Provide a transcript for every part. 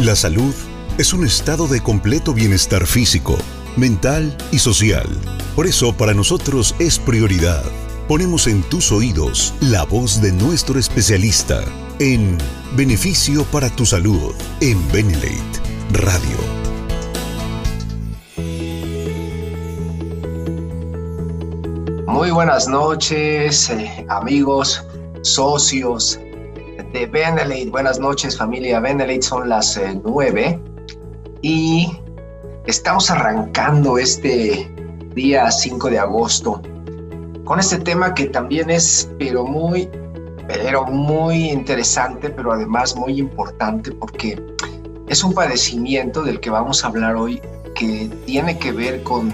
La salud es un estado de completo bienestar físico, mental y social. Por eso para nosotros es prioridad. Ponemos en tus oídos la voz de nuestro especialista en Beneficio para tu Salud en Benelate Radio. Muy buenas noches, eh, amigos, socios de Benelate. Buenas noches, familia Benelate. Son las eh, nueve y estamos arrancando este día 5 de agosto con este tema que también es, pero muy, pero muy interesante, pero además muy importante porque es un padecimiento del que vamos a hablar hoy que tiene que ver con,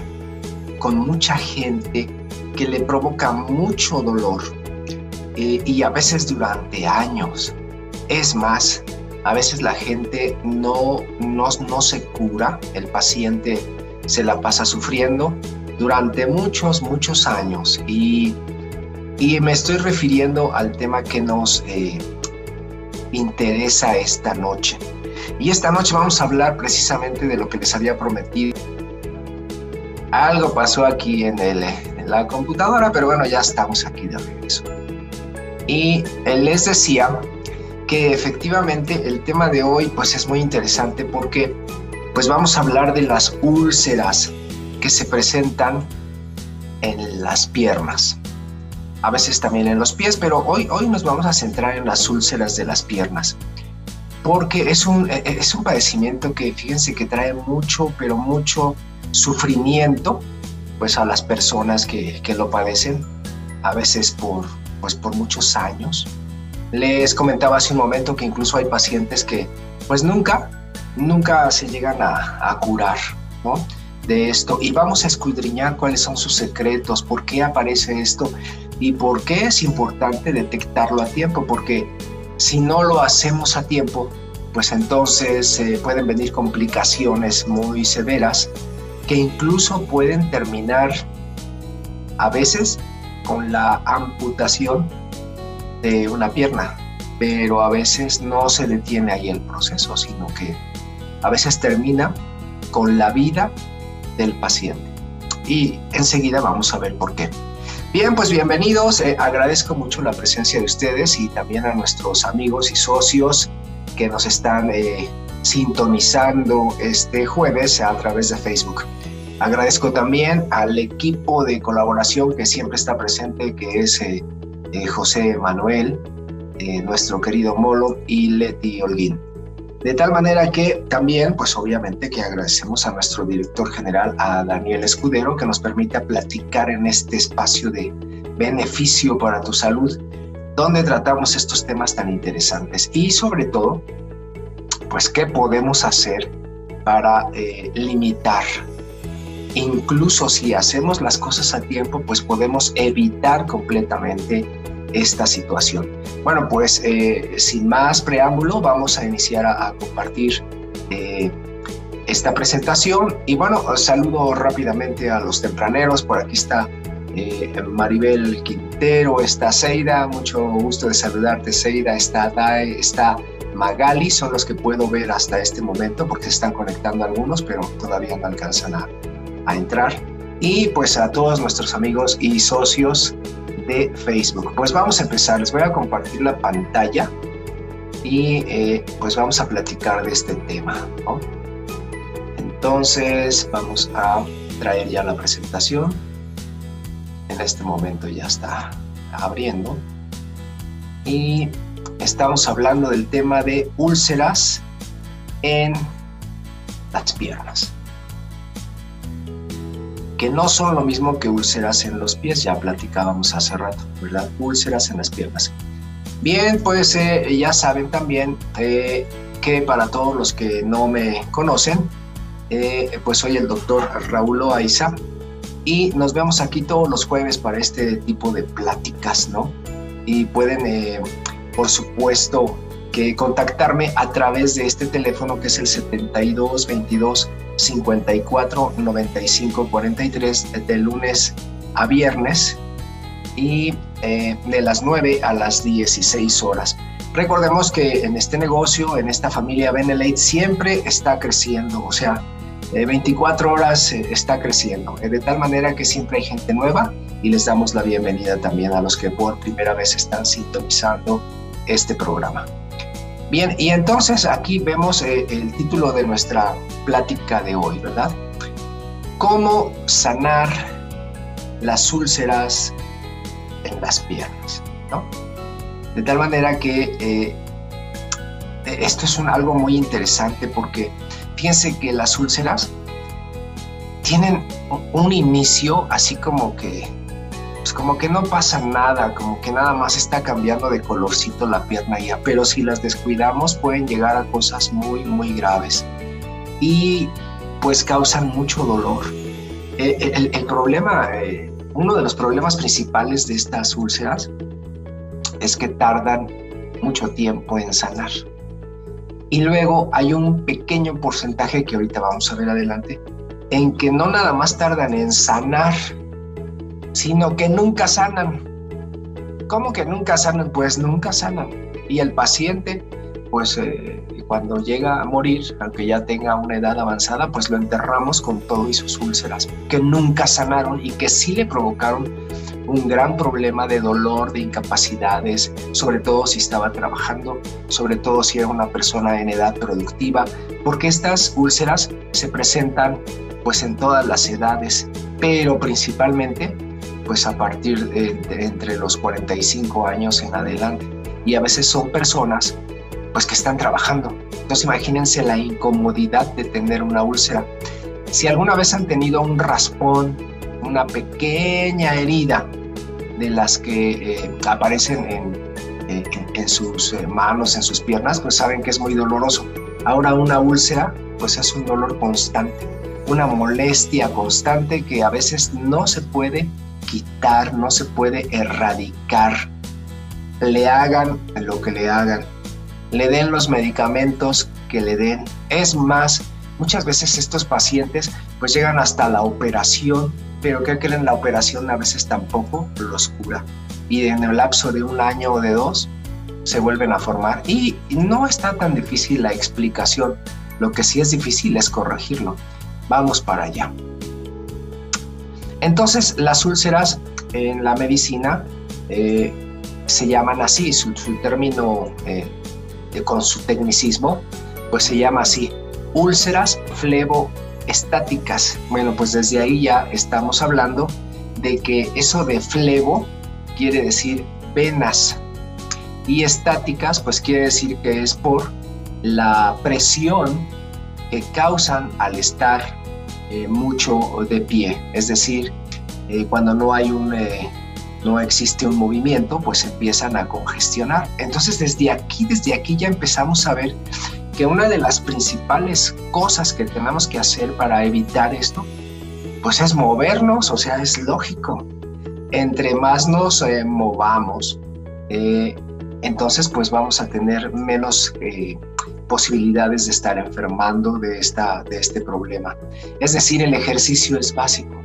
con mucha gente que le provoca mucho dolor eh, y a veces durante años. Es más, a veces la gente no, no, no se cura, el paciente se la pasa sufriendo durante muchos, muchos años y, y me estoy refiriendo al tema que nos eh, interesa esta noche. Y esta noche vamos a hablar precisamente de lo que les había prometido. Algo pasó aquí en, el, en la computadora, pero bueno, ya estamos aquí de regreso. Y les decía que efectivamente el tema de hoy pues es muy interesante porque pues vamos a hablar de las úlceras que se presentan en las piernas. A veces también en los pies, pero hoy, hoy nos vamos a centrar en las úlceras de las piernas. Porque es un, e, e, es un padecimiento que fíjense que trae mucho, pero mucho sufrimiento pues a las personas que, que lo padecen, a veces por, pues por muchos años. Les comentaba hace un momento que incluso hay pacientes que pues nunca, nunca se llegan a, curar, ¿no? de esto y vamos a escudriñar cuáles son sus secretos, por qué aparece esto y por qué es importante detectarlo a tiempo, porque si no lo hacemos a tiempo, pues entonces eh, pueden venir complicaciones muy severas que incluso pueden terminar a veces con la amputación de una pierna, pero a veces no se detiene ahí el proceso, sino que a veces termina con la vida del paciente. Y enseguida vamos a ver por qué. Bien, pues bienvenidos. Eh, agradezco mucho la presencia de ustedes y también a nuestros amigos y socios que nos están eh, sintonizando este jueves a través de Facebook. Agradezco también al equipo de colaboración que siempre está presente, que es eh, José Manuel, nuestro querido Molo y Leti Holguín. De tal manera que también, pues obviamente que agradecemos a nuestro director general, a Daniel Escudero, que nos permite platicar en este espacio de beneficio para tu salud, donde tratamos estos temas tan interesantes y sobre todo, pues qué podemos hacer para eh, limitar. Incluso si hacemos las cosas a tiempo, pues podemos evitar completamente esta situación. Bueno, pues eh, sin más preámbulo, vamos a iniciar a, compartir eh, esta presentación. Y bueno, saludo rápidamente a los tempraneros. Por aquí está eh, Maribel Quintero, está Seida, mucho gusto de saludarte, Seida, está Dae, está Magali, son los que puedo ver hasta este momento porque se están conectando algunos, pero todavía no alcanzan a, a entrar. Y pues a todos nuestros amigos y socios de Facebook. Pues vamos a empezar, les voy a compartir la pantalla y eh, pues vamos a platicar de este tema. Entonces vamos a traer ya la presentación. En este momento ya está abriendo. Y estamos hablando del tema de úlceras en las piernas que no son lo mismo que úlceras en los pies, ya platicábamos hace rato, ¿verdad? Úlceras en las piernas. Bien, pues eh, ya saben también eh, que para todos los que no me conocen, eh, pues soy el doctor Raúl Loaiza y nos vemos aquí todos los jueves para este tipo de pláticas, ¿no? Y pueden, por supuesto, que contactarme a través de este teléfono que es el 7222 54 95 43 de lunes a viernes y eh, de las 9 a las 16 horas. Recordemos que en este negocio, en esta familia Benelate, siempre está creciendo, o sea, 24 horas está creciendo, de tal manera que siempre hay gente nueva y les damos la bienvenida también a los que por primera vez están sintonizando este programa. Bien, y entonces aquí vemos eh, el título de nuestra plática de hoy, ¿verdad? ¿Cómo sanar las úlceras en las piernas? ¿no? De tal manera que eh, esto es algo muy interesante porque fíjense que las úlceras tienen un inicio así como que pues como que no pasa nada, como que nada más está cambiando de colorcito la pierna ya, pero si las descuidamos pueden llegar a cosas muy, muy graves y pues causan mucho dolor. Eh, eh, el, problema, eh, uno de los problemas principales de estas úlceras es que tardan mucho tiempo en sanar. Y luego hay un pequeño porcentaje que ahorita vamos a ver adelante, en que no nada más tardan en sanar, sino que nunca sanan. ¿Cómo que nunca sanan? Pues nunca sanan. Y el paciente, pues cuando llega a morir, aunque ya tenga una edad avanzada, pues lo enterramos con todo y sus úlceras, que nunca sanaron y que sí le provocaron un gran problema de dolor, de incapacidades, sobre todo si estaba trabajando, sobre todo si era una persona en edad productiva, porque estas úlceras se presentan pues en todas las edades, pero principalmente pues a partir de, entre los 45 años en adelante. Y a veces son personas pues que están trabajando. Entonces imagínense la incomodidad de tener una úlcera. Si alguna vez han tenido un raspón, una pequeña herida de las que eh, aparecen en, en, sus eh, manos, en sus piernas, pues saben que es muy doloroso. Ahora una úlcera, pues es un dolor constante, una molestia constante que a veces no se puede quitar, no se puede erradicar. Le hagan lo que le hagan, le den los medicamentos que le den. Es más, muchas veces estos pacientes pues llegan hasta la operación, pero que creen la operación a veces tampoco los cura. Y en el lapso de un año o de dos se vuelven a formar. Y no está tan difícil la explicación. Lo que sí es difícil es corregirlo. Vamos para allá. Entonces, las úlceras en la medicina eh, se llaman así, su, término eh, con su tecnicismo, pues se llama así, úlceras fleboestáticas. Bueno, pues desde ahí ya estamos hablando de que eso de flebo quiere decir venas y estáticas, pues quiere decir que es por la presión que causan al estar eh, mucho de pie, es decir, eh, cuando no hay un, eh, no existe un movimiento, pues empiezan a congestionar. Entonces desde aquí, desde aquí ya empezamos a ver que una de las principales cosas que tenemos que hacer para evitar esto, pues es movernos, o sea, es lógico. Entre más nos movamos, entonces pues vamos a tener menos posibilidades de estar enfermando de, esta, de este problema. Es decir, el ejercicio es básico.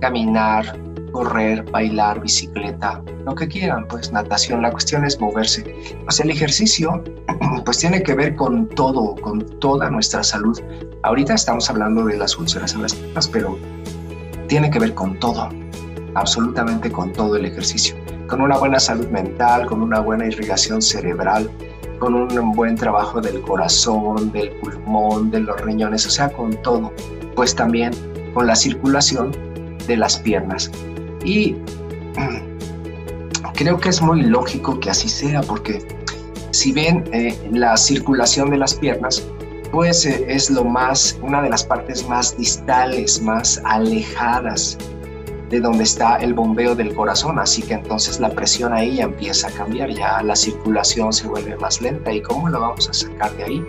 Caminar, correr, bailar, bicicleta, lo que quieran, pues natación, la cuestión es moverse. Pues el ejercicio pues tiene que ver con todo, con toda nuestra salud. Ahorita estamos hablando de las úlceras en las piernas, pero tiene que ver con todo, absolutamente con todo el ejercicio. Con una buena salud mental, con una buena irrigación cerebral, con un buen trabajo del corazón, del pulmón, de los riñones, o sea, con todo. Pues también con la circulación de las piernas. Y creo que es muy lógico que así sea, porque si ven eh, la circulación de las piernas, pues eh, es lo más, una de las partes más distales, más alejadas de donde está el bombeo del corazón, así que entonces la presión ahí ya empieza a cambiar, ya la circulación se vuelve más lenta y cómo la vamos a sacar de ahí.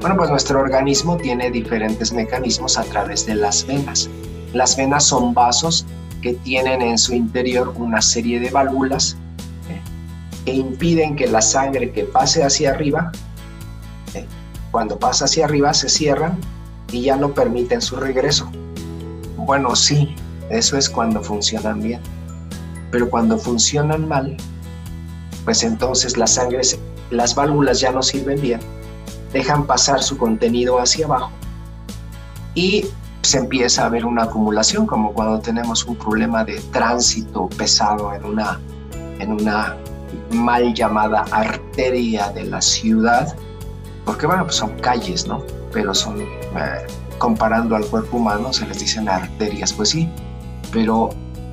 Bueno, pues nuestro organismo tiene diferentes mecanismos a través de las venas. Las venas son vasos que tienen en su interior una serie de válvulas que impiden que la sangre que pase hacia arriba, ¿eh? cuando pasa hacia arriba se cierran y ya no permiten su regreso. Bueno, sí, eso es cuando funcionan bien. Pero cuando funcionan mal, pues entonces las sangres, las válvulas ya no sirven bien, dejan pasar su contenido hacia abajo y se empieza a ver una acumulación, como cuando tenemos un problema de tránsito pesado en una, en una mal llamada arteria de la ciudad, porque bueno, pues son calles, ¿no? Pero son, eh, comparando al cuerpo humano, se les dicen arterias, pues sí, pero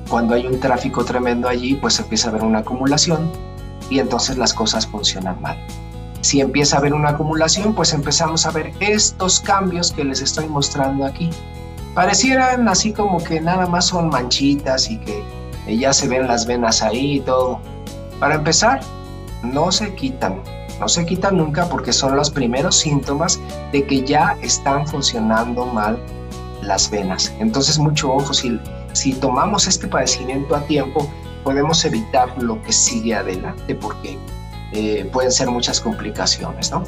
cuando hay un tráfico tremendo allí, pues empieza a haber una acumulación y entonces las cosas funcionan mal. Si empieza a haber una acumulación, pues empezamos a ver estos cambios que les estoy mostrando aquí. Parecieran así como que nada más son manchitas y que ya se ven las venas ahí y todo. Para empezar, no se quitan, no se quitan nunca porque son los primeros síntomas de que ya están funcionando mal las venas. Entonces mucho ojo, si, si tomamos este padecimiento a tiempo, podemos evitar lo que sigue adelante porque eh, pueden ser muchas complicaciones, ¿no?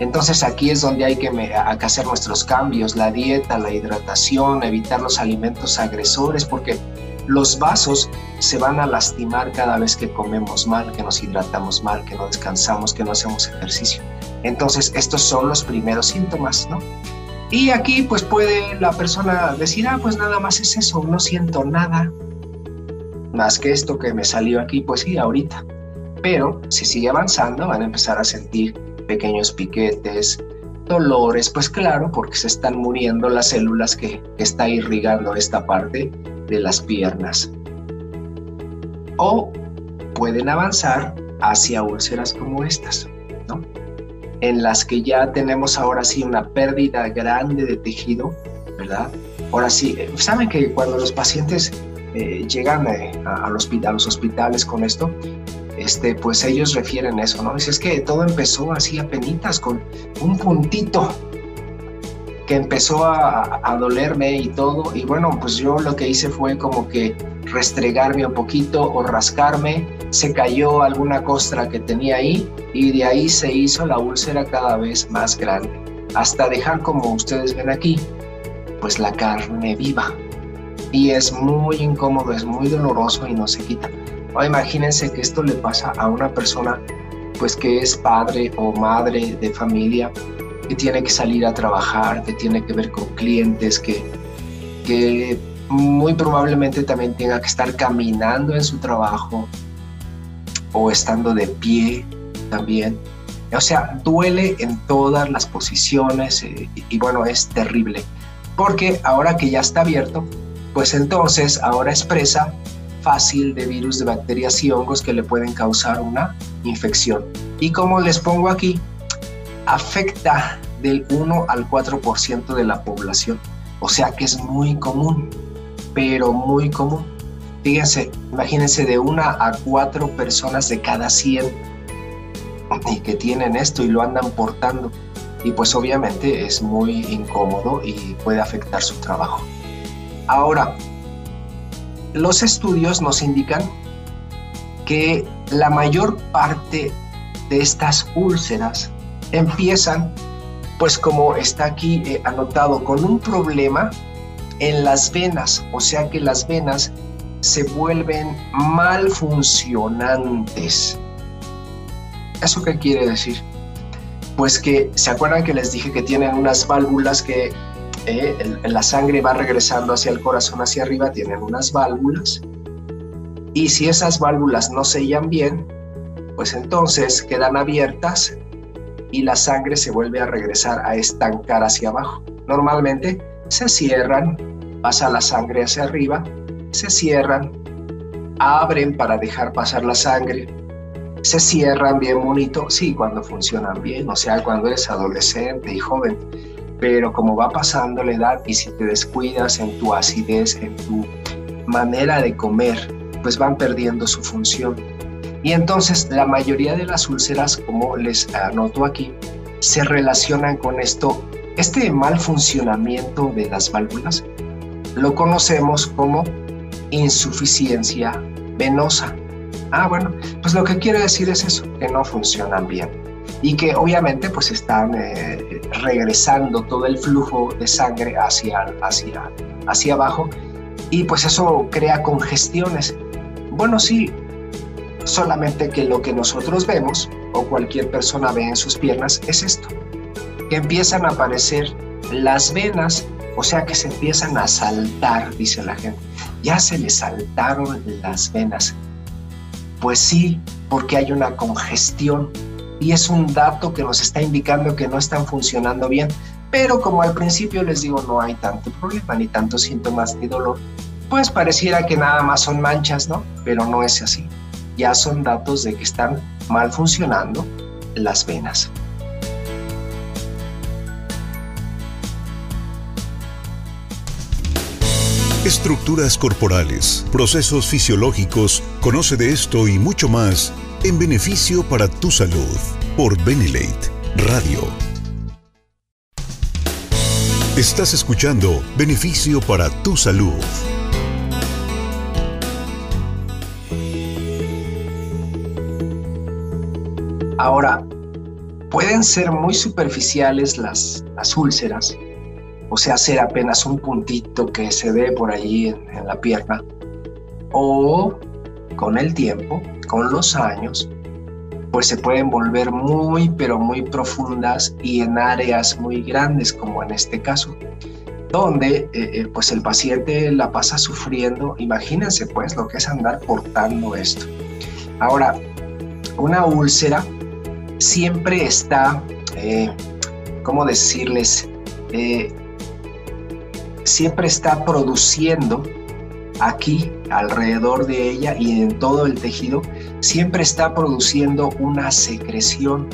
Entonces aquí es donde hay que, hacer nuestros cambios, la dieta, la hidratación, evitar los alimentos agresores, porque los vasos se van a lastimar cada vez que comemos mal, que nos hidratamos mal, que no descansamos, que no hacemos ejercicio. Entonces estos son los primeros síntomas, ¿no? Y aquí pues puede la persona decir, ah, pues nada más es eso, no siento nada, más que esto que me salió aquí, pues sí, ahorita. Pero si sigue avanzando, van a empezar a sentir pequeños piquetes, dolores, pues claro, porque se están muriendo las células que, está irrigando esta parte de las piernas. O pueden avanzar hacia úlceras como estas, ¿no? En las que ya tenemos ahora sí una pérdida grande de tejido, ¿verdad? Ahora sí, eh, saben que cuando los pacientes eh, llegan eh, a, los hospitales con esto, este, pues ellos refieren eso, ¿no? Dice, es que todo empezó así a penitas, con un puntito que empezó a, a, dolerme y todo. Y bueno, pues yo lo que hice fue como que restregarme un poquito o rascarme. Se cayó alguna costra que tenía ahí y de ahí se hizo la úlcera cada vez más grande. Hasta dejar, como ustedes ven aquí, pues la carne viva y es muy incómodo, es muy doloroso y no se quita. O imagínense que esto le pasa a una persona pues que es padre o madre de familia, que tiene que salir a trabajar, que tiene que ver con clientes, que, que muy probablemente también tenga que estar caminando en su trabajo o estando de pie también. O sea, duele en todas las posiciones eh, y bueno, es terrible. Porque ahora que ya está abierto, pues entonces ahora expresa fácil de virus, de bacterias y hongos que le pueden causar una infección. Y como les pongo aquí, afecta del 1 al 4% de la población. O sea que es muy común, pero muy común. Fíjense, imagínense de una a cuatro personas de cada 100 y que tienen esto y lo andan portando. Y pues obviamente es muy incómodo y puede afectar su trabajo. Ahora, los estudios nos indican que la mayor parte de estas úlceras empiezan, pues como está aquí eh, anotado, con un problema en las venas, o sea que las venas se vuelven mal funcionantes. ¿Eso qué quiere decir? Pues que, ¿se acuerdan que les dije que tienen unas válvulas que eh, la sangre va regresando hacia el corazón, hacia arriba, tienen unas válvulas. Y si esas válvulas no sellan bien, pues entonces quedan abiertas y la sangre se vuelve a regresar a estancar hacia abajo. Normalmente se cierran, pasa la sangre hacia arriba, se cierran, abren para dejar pasar la sangre, se cierran bien bonito, sí, cuando funcionan bien, o sea, cuando eres adolescente y joven pero como va pasando la edad y si te descuidas en tu acidez, en tu manera de comer, pues van perdiendo su función. Y entonces la mayoría de las úlceras, como les anoto aquí, se relacionan con esto. Este mal funcionamiento de las válvulas lo conocemos como insuficiencia venosa. Ah, bueno, pues lo que quiere decir es eso, que no funcionan bien y que obviamente pues están eh, regresando todo el flujo de sangre hacia, hacia, hacia abajo y pues eso crea congestiones. Bueno, sí, Solamente que lo que nosotros vemos o cualquier persona ve en sus piernas es esto, que empiezan a aparecer las venas, o sea que se empiezan a saltar, dice la gente. Ya se le saltaron las venas. Pues sí, porque hay una congestión y es un dato que nos está indicando que no están funcionando bien. Pero como al principio les digo, no hay tanto problema, ni tantos síntomas, ni dolor, pues pareciera que nada más son manchas, ¿no? Pero no es así. Ya son datos de que están mal funcionando las venas. Estructuras corporales, procesos fisiológicos, conoce de esto y mucho más en beneficio para tu salud por Benelate Radio. Estás escuchando Beneficio para tu salud. Ahora, pueden ser muy superficiales las, las úlceras, o sea, ser apenas un puntito que se ve por allí en, en la pierna, o con el tiempo, con los años, pues se pueden volver muy, pero muy profundas y en áreas muy grandes, como en este caso, donde eh, eh, pues el paciente la pasa sufriendo. Imagínense pues lo que es andar portando esto. Ahora, una úlcera siempre está, eh, ¿cómo decirles? siempre está produciendo aquí, alrededor de ella y en todo el tejido, siempre está produciendo una secreción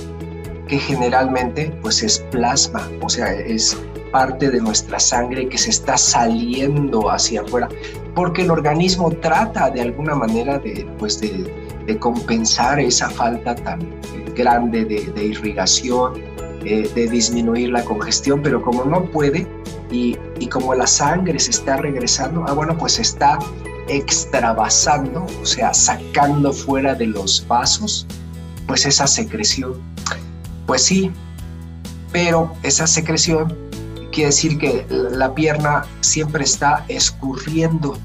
que generalmente pues es plasma, o sea, es parte de nuestra sangre que se está saliendo hacia afuera, porque el organismo trata de alguna manera de, pues de, compensar esa falta tan grande de, irrigación, eh, de disminuir la congestión, pero como no puede y, y como la sangre se está regresando, ah, bueno, pues está extravasando, o sea, sacando fuera de los vasos, pues esa secreción. Pues sí, pero esa secreción quiere decir que la pierna siempre está escurriendo.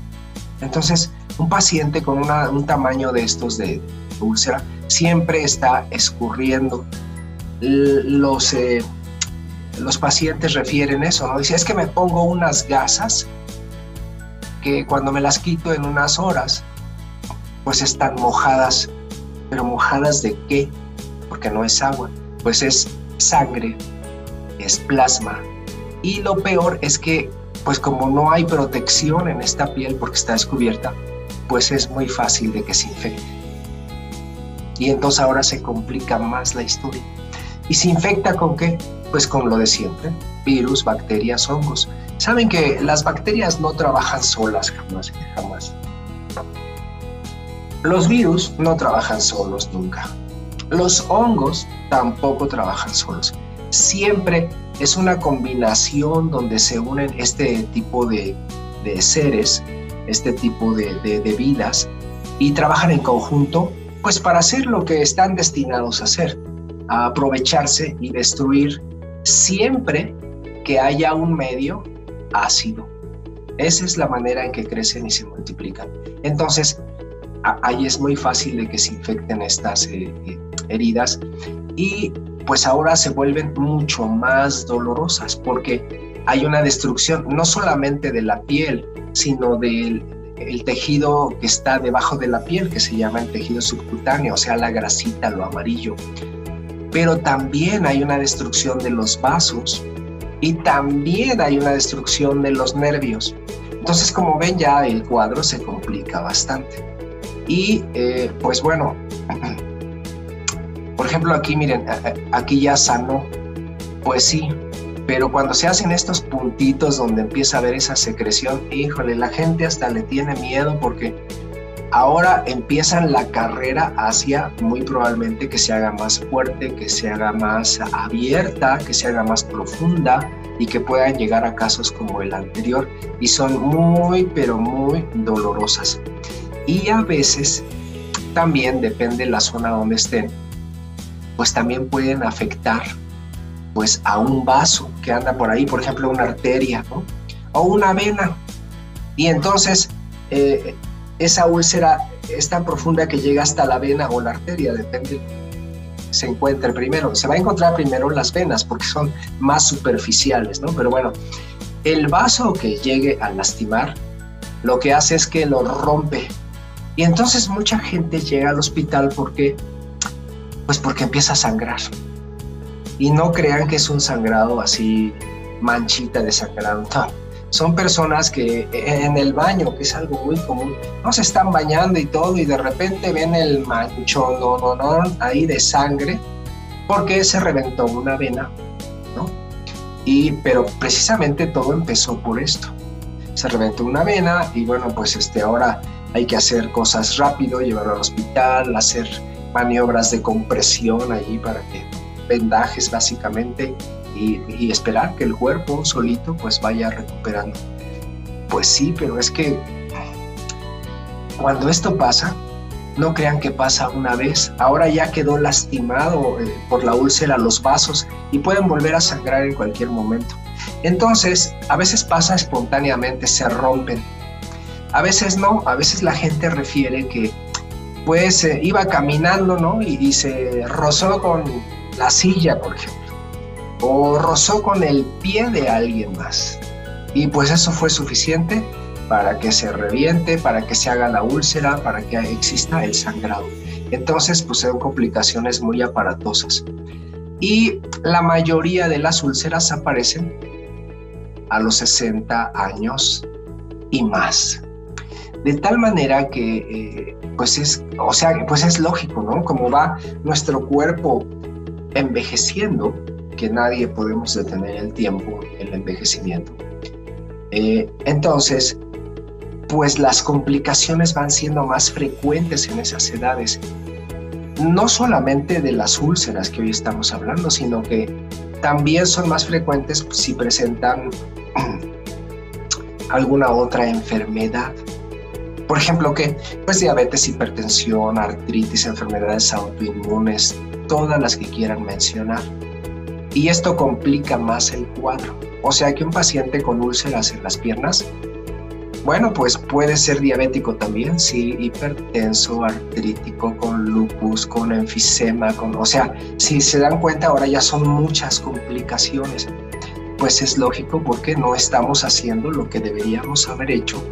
Entonces, un paciente con un tamaño de estos de úlcera siempre está escurriendo. Los, eh, los pacientes refieren eso, ¿no? Dice, es que me pongo unas gasas que cuando me las quito en unas horas, pues están mojadas. ¿Pero mojadas de qué? Porque no es agua, pues es sangre, es plasma. Y lo peor es que, pues como no hay protección en esta piel porque está descubierta, pues es muy fácil de que se infecte. Y entonces ahora se complica más la historia. ¿Y se infecta con qué? Pues con lo de siempre, virus, bacterias, hongos. Saben que las bacterias no trabajan solas jamás, jamás. Los virus no trabajan solos nunca. Los hongos tampoco trabajan solos. Siempre es una combinación donde se unen este tipo de, seres, este tipo de, de vidas, y trabajan en conjunto, pues para hacer lo que están destinados a hacer, a aprovecharse y destruir siempre que haya un medio ácido. Esa es la manera en que crecen y se multiplican. Entonces, ahí es muy fácil de que se infecten estas eh, eh, heridas y pues ahora se vuelven mucho más dolorosas porque hay una destrucción no solamente de la piel, sino del el tejido que está debajo de la piel, que se llama el tejido subcutáneo, o sea, la grasita, lo amarillo. Pero también hay una destrucción de los vasos, y también hay una destrucción de los nervios. Entonces, como ven, ya el cuadro se complica bastante. Y eh, pues bueno, por ejemplo, aquí miren, aquí ya sanó. Pues sí, pero cuando se hacen estos puntitos donde empieza a haber esa secreción, híjole, la gente hasta le tiene miedo porque ahora empiezan la carrera hacia muy probablemente que se haga más fuerte, que se haga más abierta, que se haga más profunda y que puedan llegar a casos como el anterior y son muy pero muy dolorosas. Y a veces también depende de la zona donde estén, pues también pueden afectar pues a un vaso que anda por ahí, por ejemplo una arteria o una vena. Y entonces eh, esa úlcera es tan profunda que llega hasta la vena o la arteria, depende se encuentre primero. Se va a encontrar primero las venas porque son más superficiales, ¿no? Pero bueno, el vaso que llegue a lastimar lo que hace es que lo rompe. Y entonces mucha gente llega al hospital porque, pues porque empieza a sangrar. Y no crean que es un sangrado así, manchita de sangrado. Son personas que en el baño, que es algo muy común, no se están bañando y todo, y de repente ven el manchón no, no, no, ahí de sangre, porque se reventó una vena, ¿no? Y, pero precisamente todo empezó por esto se reventó una vena y bueno, pues este, ahora hay que hacer cosas rápido, llevarlo al hospital, hacer maniobras de compresión allí para que vendajes básicamente y, y, esperar que el cuerpo solito pues vaya recuperando. Pues sí, pero es que cuando esto pasa, no crean que pasa una vez, ahora ya quedó lastimado eh, por la úlcera los vasos y pueden volver a sangrar en cualquier momento. Entonces, a veces pasa espontáneamente, se rompen. A veces no, a veces la gente refiere que pues eh, iba caminando, ¿no? Y, se rozó con la silla, por ejemplo. O rozó con el pie de alguien más. Y pues eso fue suficiente para que se reviente, para que se haga la úlcera, para que exista el sangrado. Entonces, pues son complicaciones muy aparatosas. Y la mayoría de las úlceras aparecen a los 60 años y más. De tal manera que, eh, pues es, o sea, pues es lógico, ¿no? Como va nuestro cuerpo envejeciendo, que nadie podemos detener el tiempo, el envejecimiento. Eh, entonces, pues las complicaciones van siendo más frecuentes en esas edades. No solamente de las úlceras que hoy estamos hablando, sino que también son más frecuentes si presentan alguna otra enfermedad. Por ejemplo, que pues diabetes, hipertensión, artritis, enfermedades autoinmunes, todas las que quieran mencionar. Y esto complica más el cuadro. O sea que un paciente con úlceras en las piernas, bueno, pues puede ser diabético también, sí, hipertenso, artrítico, con lupus, con enfisema, con, o sea, si se dan cuenta ahora ya son muchas complicaciones pues es lógico porque no estamos haciendo lo que deberíamos haber hecho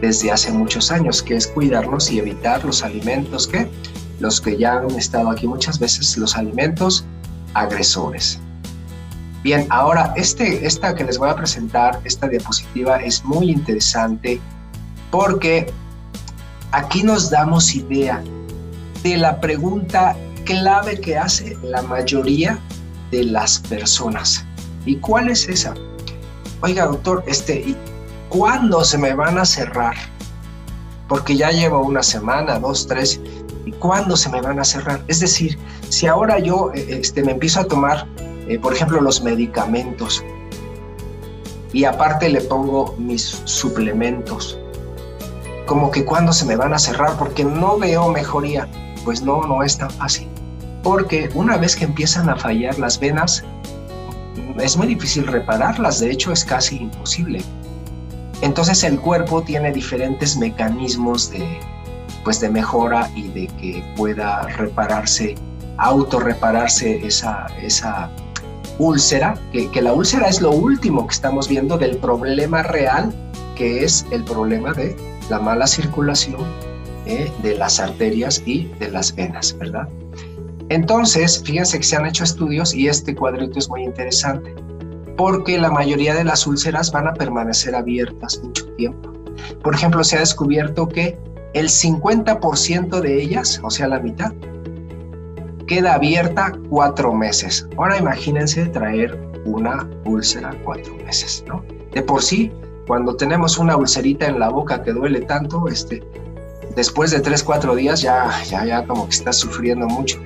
desde hace muchos años, que es cuidarnos y evitar los alimentos que, los que ya han estado aquí muchas veces, los alimentos agresores. Bien, ahora este, esta que les voy a presentar, esta diapositiva es muy interesante porque aquí nos damos idea de la pregunta clave que hace la mayoría de las personas. ¿Y cuál es esa? Oiga, doctor, este, ¿y cuándo se me van a cerrar? Porque ya llevo una semana, dos, tres, ¿y cuándo se me van a cerrar? Es decir, si ahora yo eh, este, me empiezo a tomar, eh, por ejemplo, los medicamentos y aparte le pongo mis suplementos, como que cuándo se me van a cerrar porque no veo mejoría. Pues no, no es tan fácil. Porque una vez que empiezan a fallar las venas, es muy difícil repararlas, de hecho es casi imposible. Entonces el cuerpo tiene diferentes mecanismos de, pues de mejora y de que pueda repararse, autorrepararse esa, esa úlcera, que, la úlcera es lo último que estamos viendo del problema real, que es el problema de la mala circulación eh, de las arterias y de las venas, ¿verdad? Entonces, fíjense que se han hecho estudios y este cuadrito es muy interesante, porque la mayoría de las úlceras van a permanecer abiertas mucho tiempo. Por ejemplo, se ha descubierto que el 50% de ellas, o sea, la mitad, queda abierta cuatro meses. Ahora imagínense traer una úlcera cuatro meses, ¿no? De por sí, cuando tenemos una ulcerita en la boca que duele tanto, este, después de tres, cuatro días ya, ya, ya como que está sufriendo mucho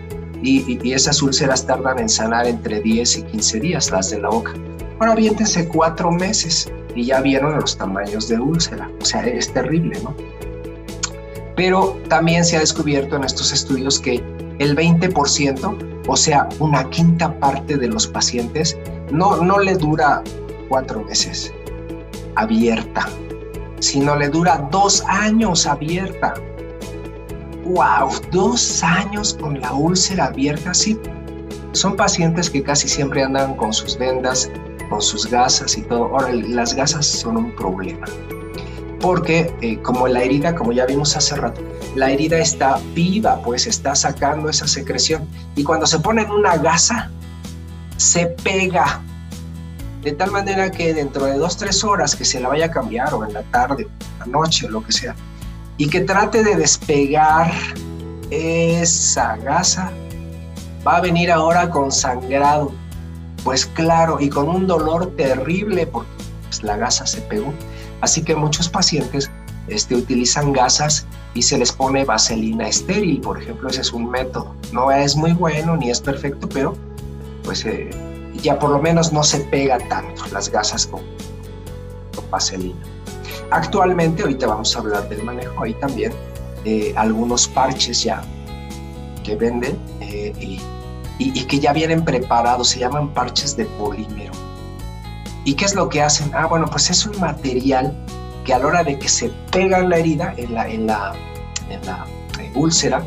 y, esas úlceras tardan en sanar entre 10 y 15 días, las de la boca. Ahora aviéntense cuatro meses y ya vieron los tamaños de úlcera, o sea, es terrible, ¿no? Pero también se ha descubierto en estos estudios que el 20%, o sea, una quinta parte de los pacientes, no, no le dura cuatro meses abierta, sino le dura dos años abierta. wow, dos años con la úlcera abierta, sí. Son pacientes que casi siempre andan con sus vendas, con sus gasas y todo. Ahora, las gasas son un problema. Porque eh, como la herida, como ya vimos hace rato, la herida está viva, pues está sacando esa secreción. Y cuando se pone en una gasa, se pega. De tal manera que dentro de dos, tres horas que se la vaya a cambiar, o en la tarde, la noche, o lo que sea, y que trate de despegar esa gasa, va a venir ahora con sangrado. Pues claro, y con un dolor terrible porque pues, la gasa se pegó. Así que muchos pacientes este, utilizan gasas y se les pone vaselina estéril, por ejemplo, ese es un método. No es muy bueno ni es perfecto, pero pues eh, ya por lo menos no se pega tanto las gasas con, con vaselina. Actualmente, ahorita vamos a hablar del manejo, hay también eh, algunos parches ya que venden eh, y, y, que ya vienen preparados, se llaman parches de polímero. ¿Y qué es lo que hacen? Ah, bueno, pues es un material que a la hora de que se pega en la herida, en la, en la, en la úlcera,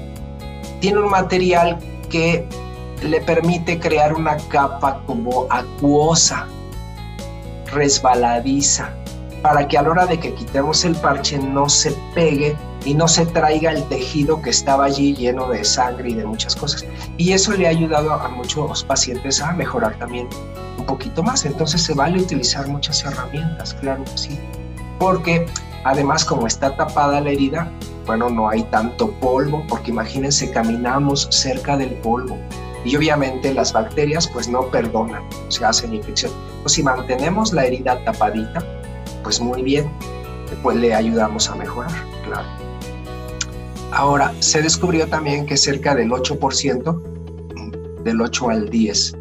tiene un material que le permite crear una capa como acuosa, resbaladiza, para que a la hora de que quitemos el parche no se pegue y no se traiga el tejido que estaba allí lleno de sangre y de muchas cosas. Y eso le ha ayudado a muchos pacientes a mejorar también un poquito más. Entonces se vale utilizar muchas herramientas, claro sí. Porque además como está tapada la herida, bueno, no hay tanto polvo, porque imagínense, caminamos cerca del polvo. Y obviamente las bacterias pues no perdonan, se hacen infección. Pues si mantenemos la herida tapadita, pues muy bien, pues le ayudamos a mejorar, claro. Ahora, se descubrió también que cerca del 8%, del 8 al 10%,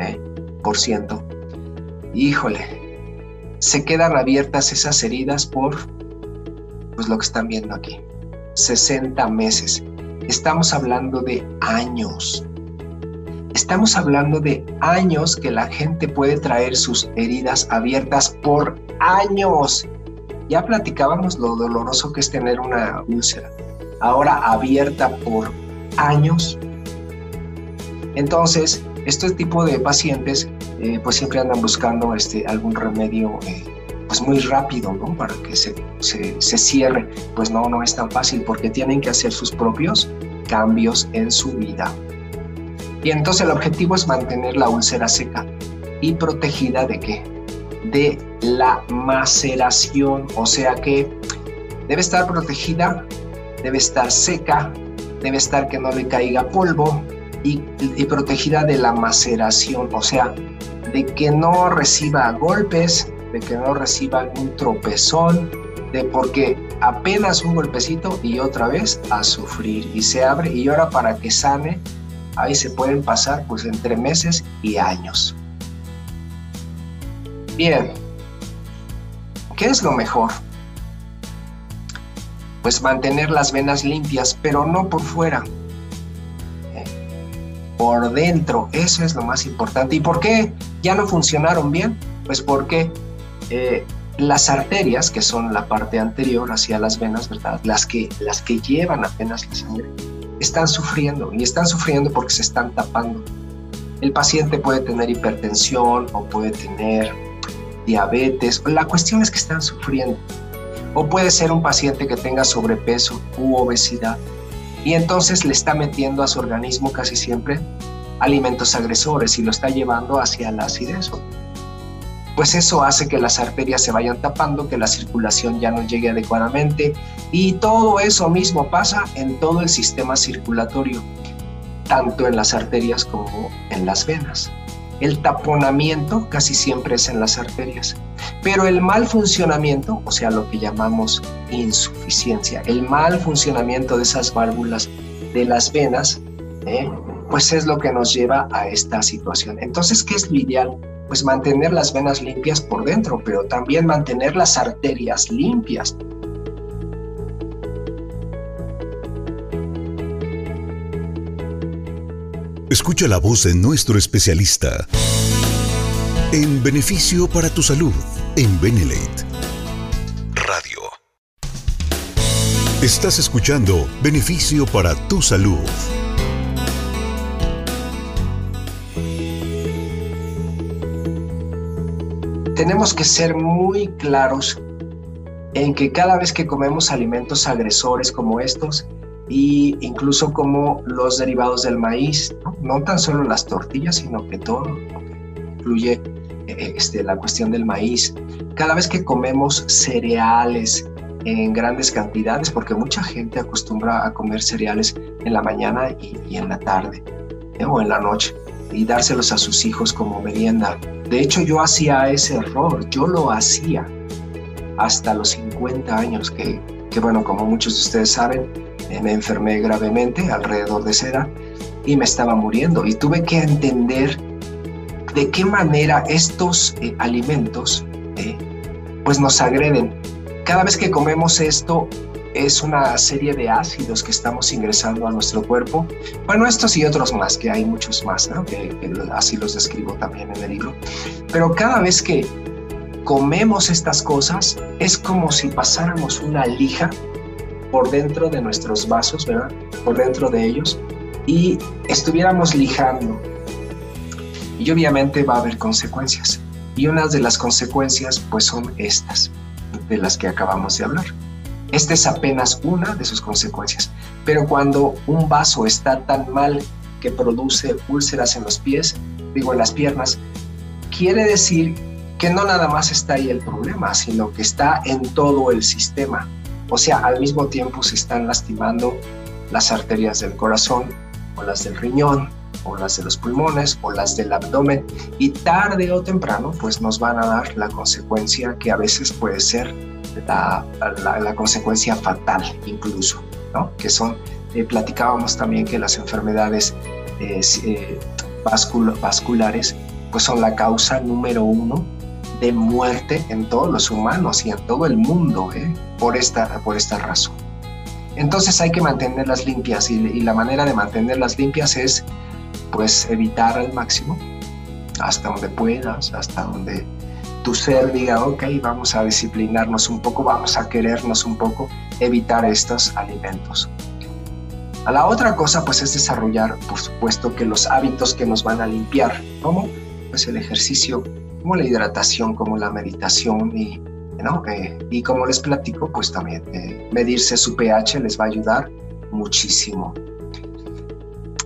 ¿eh? por ciento, híjole, se quedan abiertas esas heridas por, pues lo que están viendo aquí, 60 meses. Estamos hablando de años. Estamos hablando de años que la gente puede traer sus heridas abiertas por años. Ya platicábamos lo doloroso que es tener una úlcera, ahora abierta por años. Entonces, este tipo de pacientes eh, pues siempre andan buscando este, algún remedio eh, pues muy rápido, ¿no? Para que se, se, se cierre. Pues no, no es tan fácil porque tienen que hacer sus propios cambios en su vida. Y entonces el objetivo es mantener la úlcera seca y protegida de qué? de la maceración, o sea que debe estar protegida, debe estar seca, debe estar que no le caiga polvo y, protegida de la maceración, o sea, de que no reciba golpes, de que no reciba algún tropezón, de porque apenas un golpecito y otra vez a sufrir y se abre y ahora para que sane, ahí se pueden pasar pues entre meses y años. Bien, ¿qué es lo mejor? Pues mantener las venas limpias, pero no por fuera, por dentro, eso es lo más importante. ¿Y por qué ya no funcionaron bien? Pues porque eh, las arterias, que son la parte anterior hacia las venas, ¿verdad? Las que, las que llevan apenas la sangre, están sufriendo y están sufriendo porque se están tapando. El paciente puede tener hipertensión o puede tener diabetes, la cuestión es que están sufriendo. O puede ser un paciente que tenga sobrepeso u obesidad y entonces le está metiendo a su organismo casi siempre alimentos agresores y lo está llevando hacia la acidez. Pues eso hace que las arterias se vayan tapando, que la circulación ya no llegue adecuadamente y todo eso mismo pasa en todo el sistema circulatorio, tanto en las arterias como en las venas. El taponamiento casi siempre es en las arterias, pero el mal funcionamiento, o sea, lo que llamamos insuficiencia, el mal funcionamiento de esas válvulas de las venas, ¿eh? Pues es lo que nos lleva a esta situación. Entonces, ¿qué es lo ideal? Pues mantener las venas limpias por dentro, pero también mantener las arterias limpias. Escucha la voz de nuestro especialista. En beneficio para tu salud, en Benelate Radio. Estás escuchando Beneficio para tu Salud. Tenemos que ser muy claros en que cada vez que comemos alimentos agresores como estos, e incluso como los derivados del maíz, no, tan solo las tortillas, sino que todo incluye eh, este, la cuestión del maíz. Cada vez que comemos cereales en grandes cantidades, porque mucha gente acostumbra a comer cereales en la mañana y, en la tarde ¿eh? o en la noche y dárselos a sus hijos como merienda. De hecho, yo hacía ese error, yo lo hacía hasta los 50 años, que, que bueno, como muchos de ustedes saben, eh, me enfermé gravemente alrededor de esa edad y me estaba muriendo y tuve que entender de qué manera estos eh, alimentos eh, pues nos agreden. Cada vez que comemos esto es una serie de ácidos que estamos ingresando a nuestro cuerpo. Bueno, estos y otros más, que hay muchos más, ¿no? así los describo también en el libro. Pero cada vez que comemos estas cosas es como si pasáramos una lija por dentro de nuestros vasos, ¿verdad? Por dentro de ellos y estuviéramos lijando. Y obviamente va a haber consecuencias. Y una de las consecuencias pues son estas, de las que acabamos de hablar. Esta es apenas una de sus consecuencias. Pero cuando un vaso está tan mal que produce úlceras en los pies, digo en las piernas, quiere decir que no nada más está ahí el problema, sino que está en todo el sistema. O sea, al mismo tiempo se están lastimando las arterias del corazón o las del riñón o las de los pulmones o las del abdomen y tarde o temprano pues nos van a dar la consecuencia que a veces puede ser la, consecuencia fatal incluso, ¿no? Que son, eh, platicábamos también que las enfermedades eh, eh, vasculares pues son la causa número uno de muerte en todos los humanos y en todo el mundo ¿eh? por, esta, por esta razón. Entonces hay que mantenerlas limpias y, y, la manera de mantenerlas limpias es pues evitar al máximo hasta donde puedas, hasta donde tu ser diga, ok, vamos a disciplinarnos un poco, vamos a querernos un poco, evitar estos alimentos. A la otra cosa pues es desarrollar, por supuesto, que los hábitos que nos van a limpiar, como pues el ejercicio como la hidratación, como la meditación y, ¿no? Eh, y como les platico, pues también eh, medirse su pH les va a ayudar muchísimo.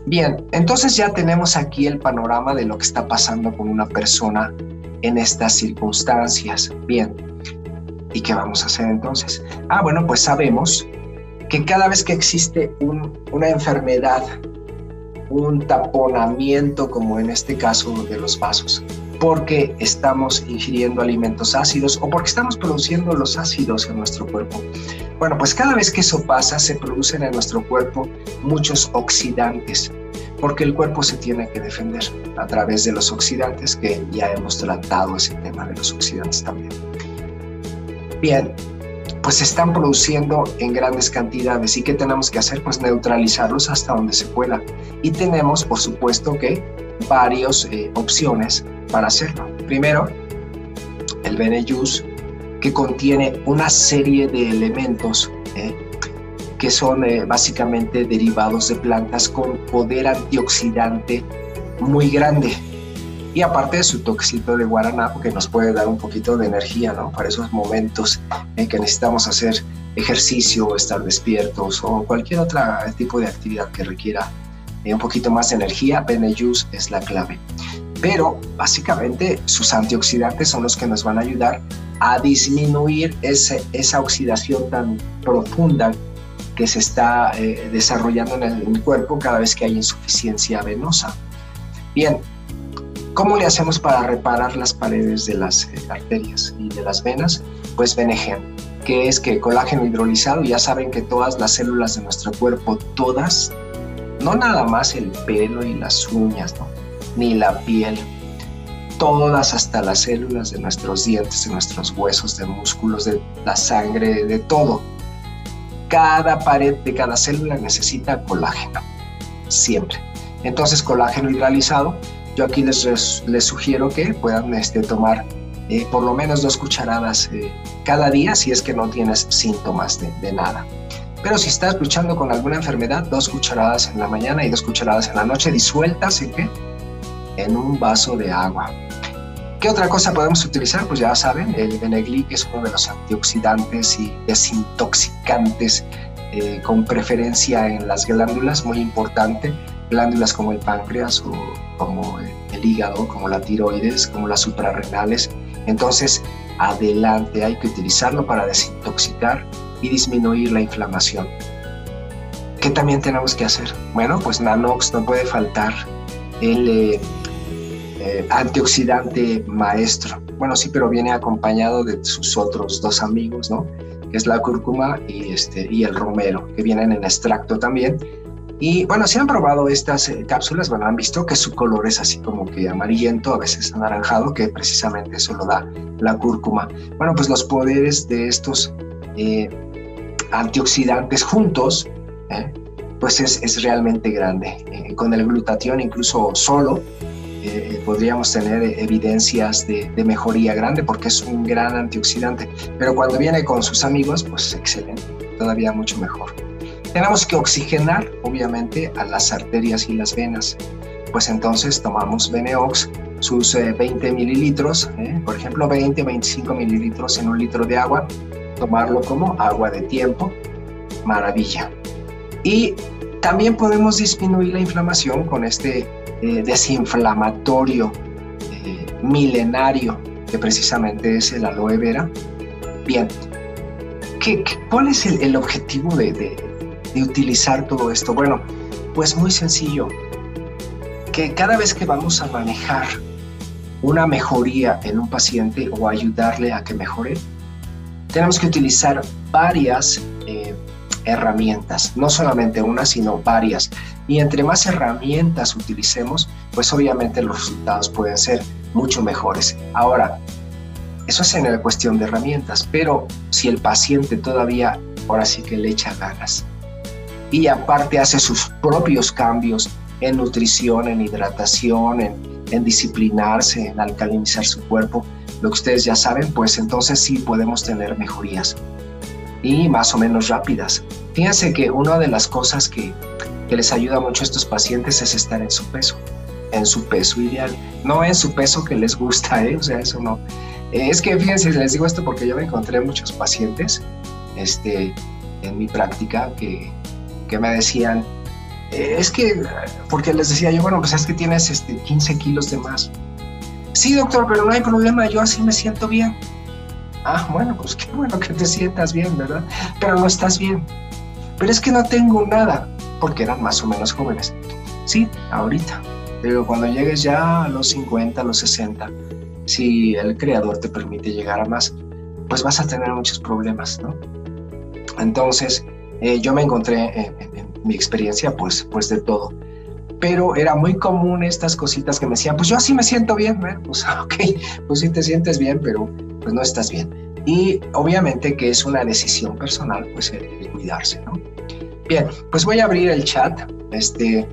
Bien, entonces ya tenemos aquí el panorama de lo que está pasando con una persona en estas circunstancias. Bien, ¿y qué vamos a hacer entonces? Ah, bueno, pues sabemos que cada vez que existe una enfermedad, un taponamiento, como en este caso de los vasos, porque estamos ingiriendo alimentos ácidos o porque estamos produciendo los ácidos en nuestro cuerpo. Bueno, pues cada vez que eso pasa, se producen en nuestro cuerpo muchos oxidantes, porque el cuerpo se tiene que defender a través de los oxidantes, que ya hemos tratado ese tema de los oxidantes también. Bien, pues se están produciendo en grandes cantidades y ¿qué tenemos que hacer? Pues neutralizarlos hasta donde se pueda. Y tenemos, por supuesto, que varias eh, opciones para hacerlo. Primero, el Benejus, que contiene una serie de elementos eh, que son eh, básicamente derivados de plantas con poder antioxidante muy grande. Y aparte de su toxito de guaraná, que nos puede dar un poquito de energía, ¿no? Para esos momentos en que necesitamos hacer ejercicio, estar despiertos o cualquier otro tipo de actividad que requiera un poquito más de energía, Benejus es la clave. Pero básicamente sus antioxidantes son los que nos van a ayudar a disminuir ese, esa oxidación tan profunda que se está eh, desarrollando en el, cuerpo cada vez que hay insuficiencia venosa. Bien, ¿cómo le hacemos para reparar las paredes de las eh, arterias y de las venas? Pues Benegen, que es que colágeno hidrolizado, ya saben que todas las células de nuestro cuerpo, todas no nada más el pelo y las uñas, ni la piel, todas hasta las células de nuestros dientes, de nuestros huesos, de músculos, de la sangre, de todo. Cada pared de cada célula necesita colágeno, siempre. Entonces, colágeno hidrolizado, yo aquí les, sugiero que puedan este, tomar eh, por lo menos dos cucharadas eh, cada día si es que no tienes síntomas de, nada. Pero si estás luchando con alguna enfermedad, dos cucharadas en la mañana y dos cucharadas en la noche disueltas qué? En un vaso de agua. ¿Qué otra cosa podemos utilizar? Pues ya saben, el Beneglic es uno de los antioxidantes y desintoxicantes eh, con preferencia en las glándulas, muy importante, glándulas como el páncreas o como el hígado, como la tiroides, como las suprarrenales. Entonces, adelante, hay que utilizarlo para desintoxicar y disminuir la inflamación. ¿Qué también tenemos que hacer? Bueno, pues Nanox no puede faltar el eh, eh, antioxidante maestro. Bueno, sí, pero viene acompañado de sus otros dos amigos, ¿no? Que es la cúrcuma y, este, y el romero, que vienen en extracto también. Y bueno, si han probado estas eh, cápsulas, bueno, han visto que su color es así como que amarillento, a veces anaranjado, que precisamente eso lo da la cúrcuma. Bueno, pues los poderes de estos eh, antioxidantes juntos, pues es, es, realmente grande. con el glutatión incluso solo, eh, podríamos tener evidencias de, mejoría grande porque es un gran antioxidante. Pero cuando viene con sus amigos, pues excelente, todavía mucho mejor. Tenemos que oxigenar, obviamente, a las arterias y las venas. Pues entonces tomamos Beneox, sus 20 eh, mililitros, eh, por ejemplo, 20, 25 mililitros en un litro de agua, tomarlo como agua de tiempo, maravilla. Y también podemos disminuir la inflamación con este eh, desinflamatorio eh, milenario que precisamente es el aloe vera. Bien, ¿qué, cuál es el, objetivo de, utilizar todo esto? Bueno, pues muy sencillo, que cada vez que vamos a manejar una mejoría en un paciente o ayudarle a que mejore, tenemos que utilizar varias eh, herramientas, no solamente una, sino varias. Y entre más herramientas utilicemos, pues obviamente los resultados pueden ser mucho mejores. Ahora, eso es en la cuestión de herramientas, pero si el paciente todavía, ahora sí que le echa ganas y aparte hace sus propios cambios en nutrición, en hidratación, en, en disciplinarse, en alcalinizar su cuerpo, lo que ustedes ya saben, pues entonces sí podemos tener mejorías y más o menos rápidas. Fíjense que una de las cosas que, que les ayuda mucho a estos pacientes es estar en su peso, en su peso ideal, no en su peso que les gusta, ¿eh? o sea, eso no. Eh, es que fíjense, les digo esto porque yo me encontré muchos pacientes este, en mi práctica que, que me decían, eh, es que, porque les decía yo, bueno, pues es que tienes este, 15 kilos de más. Sí, doctor, pero no hay problema, yo así me siento bien. Ah, bueno, pues qué bueno que te sientas bien, ¿verdad? Pero no estás bien. Pero es que no tengo nada, porque eran más o menos jóvenes. Sí, ahorita. Pero cuando llegues ya a los 50, a los 60, si el creador te permite llegar a más, pues vas a tener muchos problemas, ¿no? Entonces, eh, yo me encontré en, mi experiencia, pues, pues de todo. Pero era muy común estas cositas que me decían, pues yo así me siento bien, ¿eh? pues ok, pues sí te sientes bien, pero pues no estás bien. Y obviamente que es una decisión personal, pues el, cuidarse, ¿no? Bien, pues voy a abrir el chat. Este,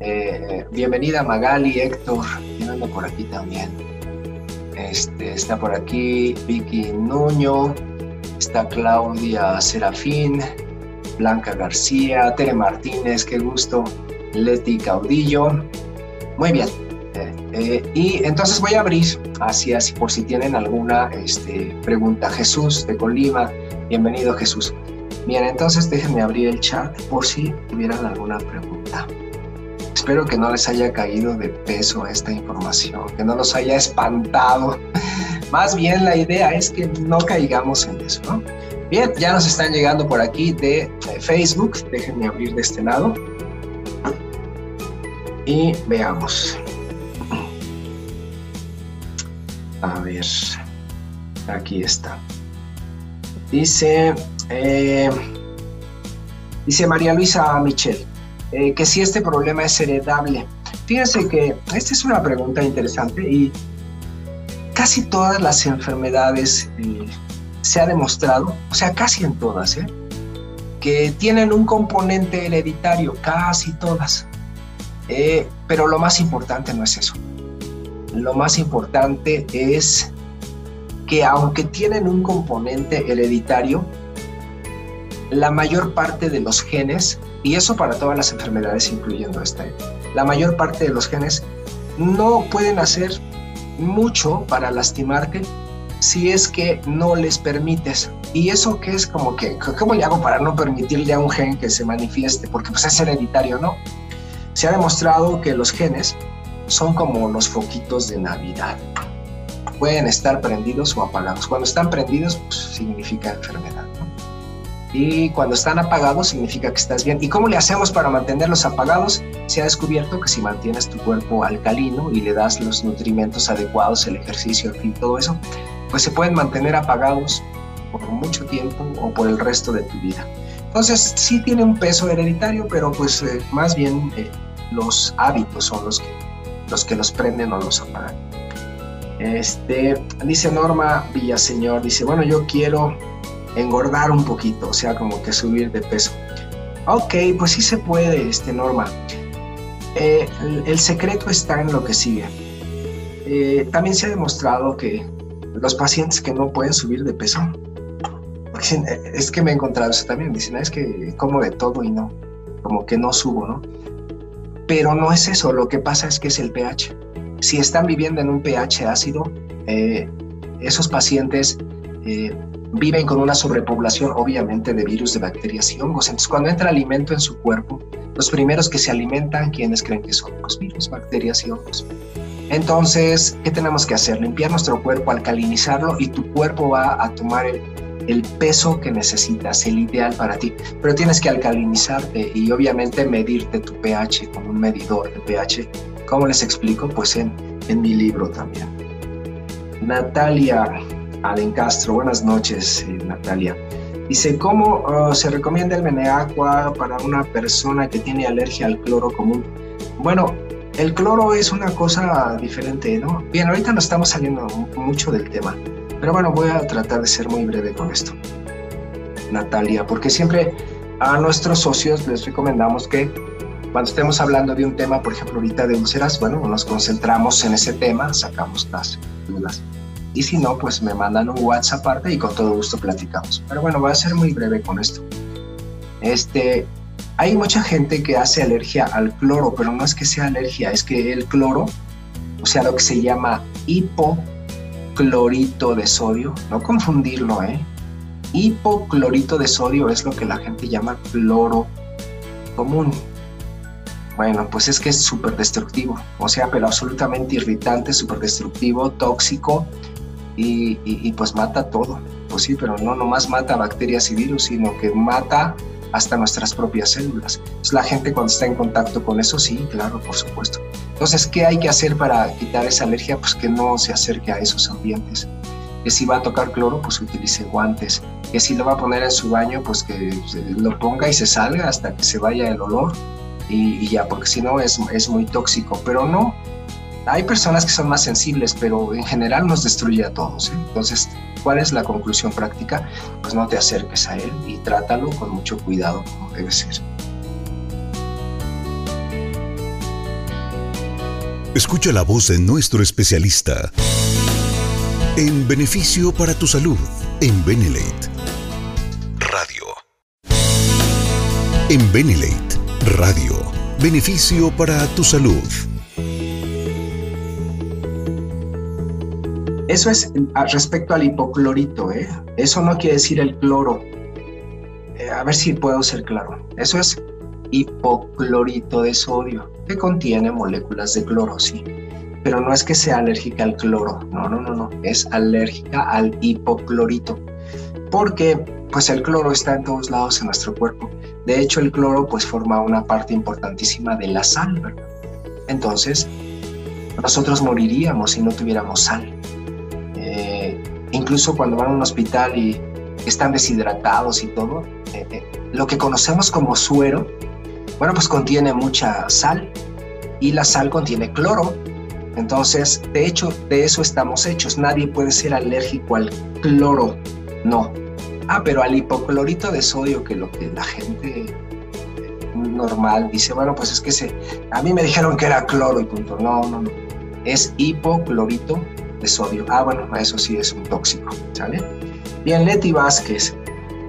eh, bienvenida Magali, Héctor, ¿quién por aquí también? Este, está por aquí Vicky Nuño, está Claudia Serafín, Blanca García, Tere Martínez, qué gusto, Leti Caudillo. Muy bien, eh, y entonces voy a abrir hacia, si por si tienen alguna este, pregunta. Jesús de Colima, bienvenido Jesús. Bien, entonces déjenme abrir el chat por si tuvieran alguna pregunta. Espero que no les haya caído de peso esta información, que no los haya espantado. Más bien la idea es que no caigamos en eso, ¿no? Bien, ya nos están llegando por aquí de Facebook. Déjenme abrir de este lado. Y veamos. A ver, aquí está. Dice, eh, dice María Luisa Michel, eh, que si este problema es heredable. Fíjense que esta es una pregunta interesante y casi todas las enfermedades eh, se ha demostrado, o sea, casi en todas, que tienen un componente hereditario, casi todas. pero lo más importante no es eso lo más importante es que aunque tienen un componente hereditario, la mayor parte de los genes, y eso para todas las enfermedades incluyendo esta, la mayor parte de los genes no pueden hacer mucho para lastimarte si es que no les permites. Y eso que es como que, ¿cómo le hago para no permitirle a un gen que se manifieste? Porque pues es hereditario, ¿no? Se ha demostrado que los genes son como los foquitos de Navidad. Pueden estar prendidos o apagados. Cuando están prendidos, pues significa enfermedad. Y cuando están apagados, significa que estás bien. ¿Y cómo le hacemos para mantenerlos apagados? Se ha descubierto que si mantienes tu cuerpo alcalino y le das los nutrimentos adecuados, el ejercicio, fin, todo eso, pues se pueden mantener apagados por mucho tiempo o por el resto de tu vida. Entonces sí tiene un peso hereditario, pero pues eh, más bien eh, los hábitos son los que, los que los prenden o los apagan. Este, dice Norma Villaseñor, dice, bueno, yo quiero engordar un poquito, o sea, como que subir de peso. Ok, pues sí se puede, este, Norma. Eh, el, secreto está en lo que sigue. también se ha demostrado que los pacientes que no pueden subir de peso, es que me he encontrado eso también, dicen, es que como de todo y no, como que no subo, ¿no? Pero no es eso, lo que pasa es que es el pH. Si están viviendo en un pH ácido, eh, esos pacientes eh, viven con una sobrepoblación, obviamente, de virus, de bacterias y hongos. Entonces, cuando entra alimento en su cuerpo, los primeros que se alimentan, ¿quiénes creen que son? Los virus, bacterias y hongos. Entonces, ¿qué tenemos que hacer? Limpiar nuestro cuerpo, alcalinizarlo y tu cuerpo va a tomar el, peso que necesitas, el ideal para ti. Pero tienes que alcalinizarte y obviamente medirte tu pH con un medidor de pH. ¿Cómo les explico? Pues en mi libro también. Natalia Alencastro, buenas noches, eh, Natalia. Dice, ¿cómo uh, se recomienda el Meneacqua para una persona que tiene alergia al cloro común? Bueno, el cloro es una cosa diferente, ¿no? Bien, ahorita no estamos saliendo mucho del tema, pero bueno, voy a tratar de ser muy breve con esto. Natalia, porque siempre a nuestros socios les recomendamos que cuando estemos hablando de un tema, por ejemplo, ahorita de úlceras, bueno, nos concentramos en ese tema, sacamos las dudas. Y si no, pues me mandan un WhatsApp aparte y con todo gusto platicamos. Pero bueno, voy a ser muy breve con esto. Este, hay mucha gente que hace alergia al cloro, pero no es que sea alergia, es que el cloro, o sea, lo que se llama hipoclorito de sodio, no confundirlo, ¿eh? Hipoclorito de sodio es lo que la gente llama cloro común. Bueno, pues es que es súper destructivo, o sea, pero absolutamente irritante, súper destructivo, tóxico y, y, pues mata todo. Pues sí, pero no nomás mata bacterias y virus, sino que mata hasta nuestras propias células. Es la gente cuando está en contacto con eso, sí, claro, por supuesto. Entonces, ¿qué hay que hacer para quitar esa alergia? Pues que no se acerque a esos ambientes. Que si va a tocar cloro, pues utilice guantes. Que si lo va a poner en su baño, pues que lo ponga y se salga hasta que se vaya el olor. Y, ya, porque si no es, es muy tóxico. Pero no, hay personas que son más sensibles, pero en general nos destruye a todos. Entonces, ¿cuál es la conclusión práctica? Pues no te acerques a él y trátalo con mucho cuidado, como debe ser. Escucha la voz de nuestro especialista. En beneficio para tu salud, en Benelate Radio. En Benelate Radio. Beneficio para tu salud. Eso es respecto al hipoclorito, ¿eh? Eso no quiere decir el cloro. Eh, a ver si puedo ser claro. Eso es hipoclorito de sodio, que contiene moléculas de cloro, sí. Pero no es que sea alérgica al cloro, no, no, no, no. Es alérgica al hipoclorito. Porque pues el cloro está en todos lados en nuestro cuerpo. De hecho, el cloro pues forma una parte importantísima de la sal, ¿verdad? Entonces, nosotros moriríamos si no tuviéramos sal incluso cuando van a un hospital y están deshidratados y todo, eh, eh, lo que conocemos como suero, bueno, pues contiene mucha sal y la sal contiene cloro. Entonces, de hecho, de eso estamos hechos. Nadie puede ser alérgico al cloro, no. Ah, pero al hipoclorito de sodio, que lo que la gente eh, normal dice, bueno, pues es que se, a mí me dijeron que era cloro y punto. No, no, no. Es hipoclorito de sodio. Ah, bueno, eso sí es un tóxico, ¿sale? Bien, Leti Vázquez.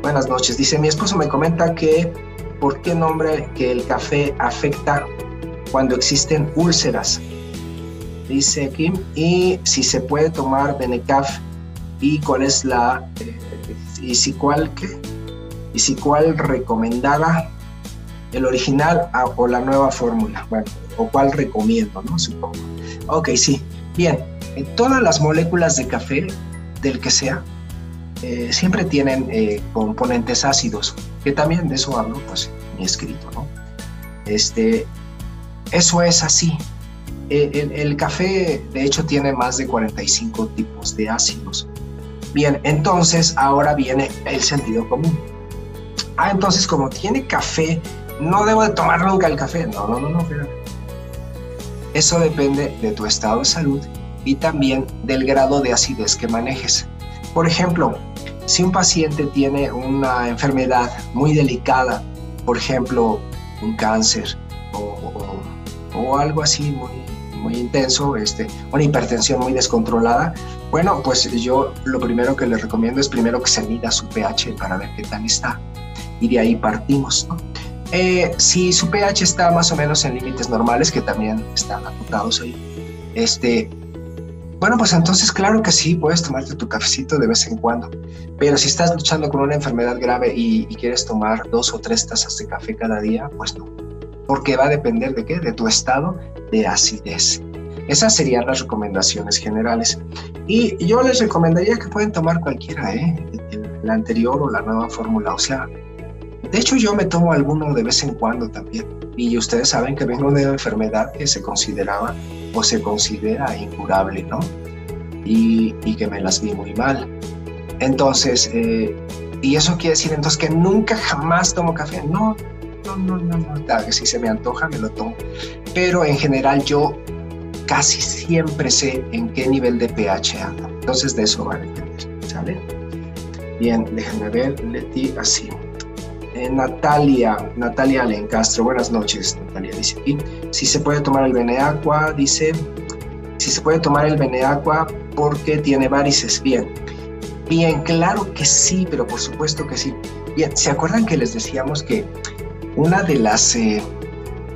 Buenas noches. Dice, mi esposo me comenta que por qué nombre que el café afecta cuando existen úlceras. Dice Kim, y si se puede tomar Benecaf y cuál es la, eh, y si cuál, ¿qué? Y si cuál recomendada, el original o la nueva fórmula, bueno, o cuál recomiendo, ¿no? Supongo. Ok, sí. Bien, en todas las moléculas de café, del que sea, eh, siempre tienen eh, componentes ácidos, que también de eso hablo, pues, mi escrito, ¿no? Este, eso es así. El, el, café, de hecho, tiene más de 45 tipos de ácidos. Bien, entonces ahora viene el sentido común. Ah, entonces como tiene café, no debo de tomar nunca el café. No, no, no, no, Eso depende de tu estado de salud y también del grado de acidez que manejes. Por ejemplo, si un paciente tiene una enfermedad muy delicada, por ejemplo, un cáncer o, algo así muy, muy intenso, este, una hipertensión muy descontrolada, bueno, pues yo lo primero que le recomiendo es primero que se mida su pH para ver qué tal está y de ahí partimos. Eh, si su pH está más o menos en límites normales, que también están apuntados ahí, este, bueno, pues entonces claro que sí, puedes tomarte tu cafecito de vez en cuando, pero si estás luchando con una enfermedad grave y, quieres tomar dos o tres tazas de café cada día, pues no, porque va a depender de qué, de tu estado de acidez. Esas serían las recomendaciones generales. Y yo les recomendaría que pueden tomar cualquiera, ¿eh? la anterior o la nueva fórmula. O sea, de hecho yo me tomo alguno de vez en cuando también. Y ustedes saben que vengo de una enfermedad que se consideraba o se considera incurable, ¿no? Y, que me las vi muy mal. Entonces, eh, y eso quiere decir entonces que nunca jamás tomo café. No, no, no, no, no. Si se me antoja, me lo tomo. Pero en general yo casi siempre sé en qué nivel de pH ando. Entonces de eso van a entender. ¿Sale? Bien, déjenme ver, Leti, así. Eh, Natalia, Natalia Alencastro, buenas noches, Natalia dice aquí. Si se puede tomar el Beneaqua, dice, si se puede tomar el Beneaqua porque tiene varices. Bien, bien, claro que sí, pero por supuesto que sí. Bien, ¿se acuerdan que les decíamos que una de las eh,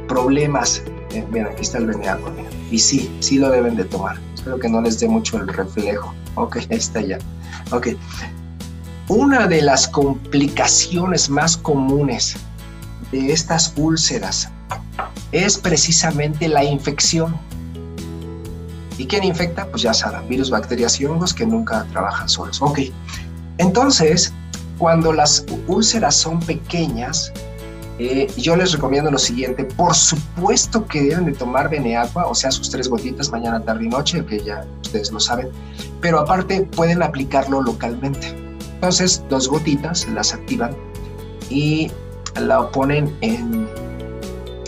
problemas, eh, bien, aquí está el Beneaqua, y sí, sí lo deben de tomar. Espero que no les dé mucho el reflejo. Ok, ahí está ya. Ok, una de las complicaciones más comunes de estas úlceras es precisamente la infección. ¿Y quién infecta? Pues ya saben, virus, bacterias y hongos que nunca trabajan solos. Ok, entonces, cuando las úlceras son pequeñas, eh, yo les recomiendo lo siguiente. Por supuesto que deben de tomar Beneaqua, o sea, sus tres gotitas mañana, tarde y noche, que ya ustedes lo saben. Pero aparte pueden aplicarlo localmente. Entonces, dos gotitas las activan y la ponen en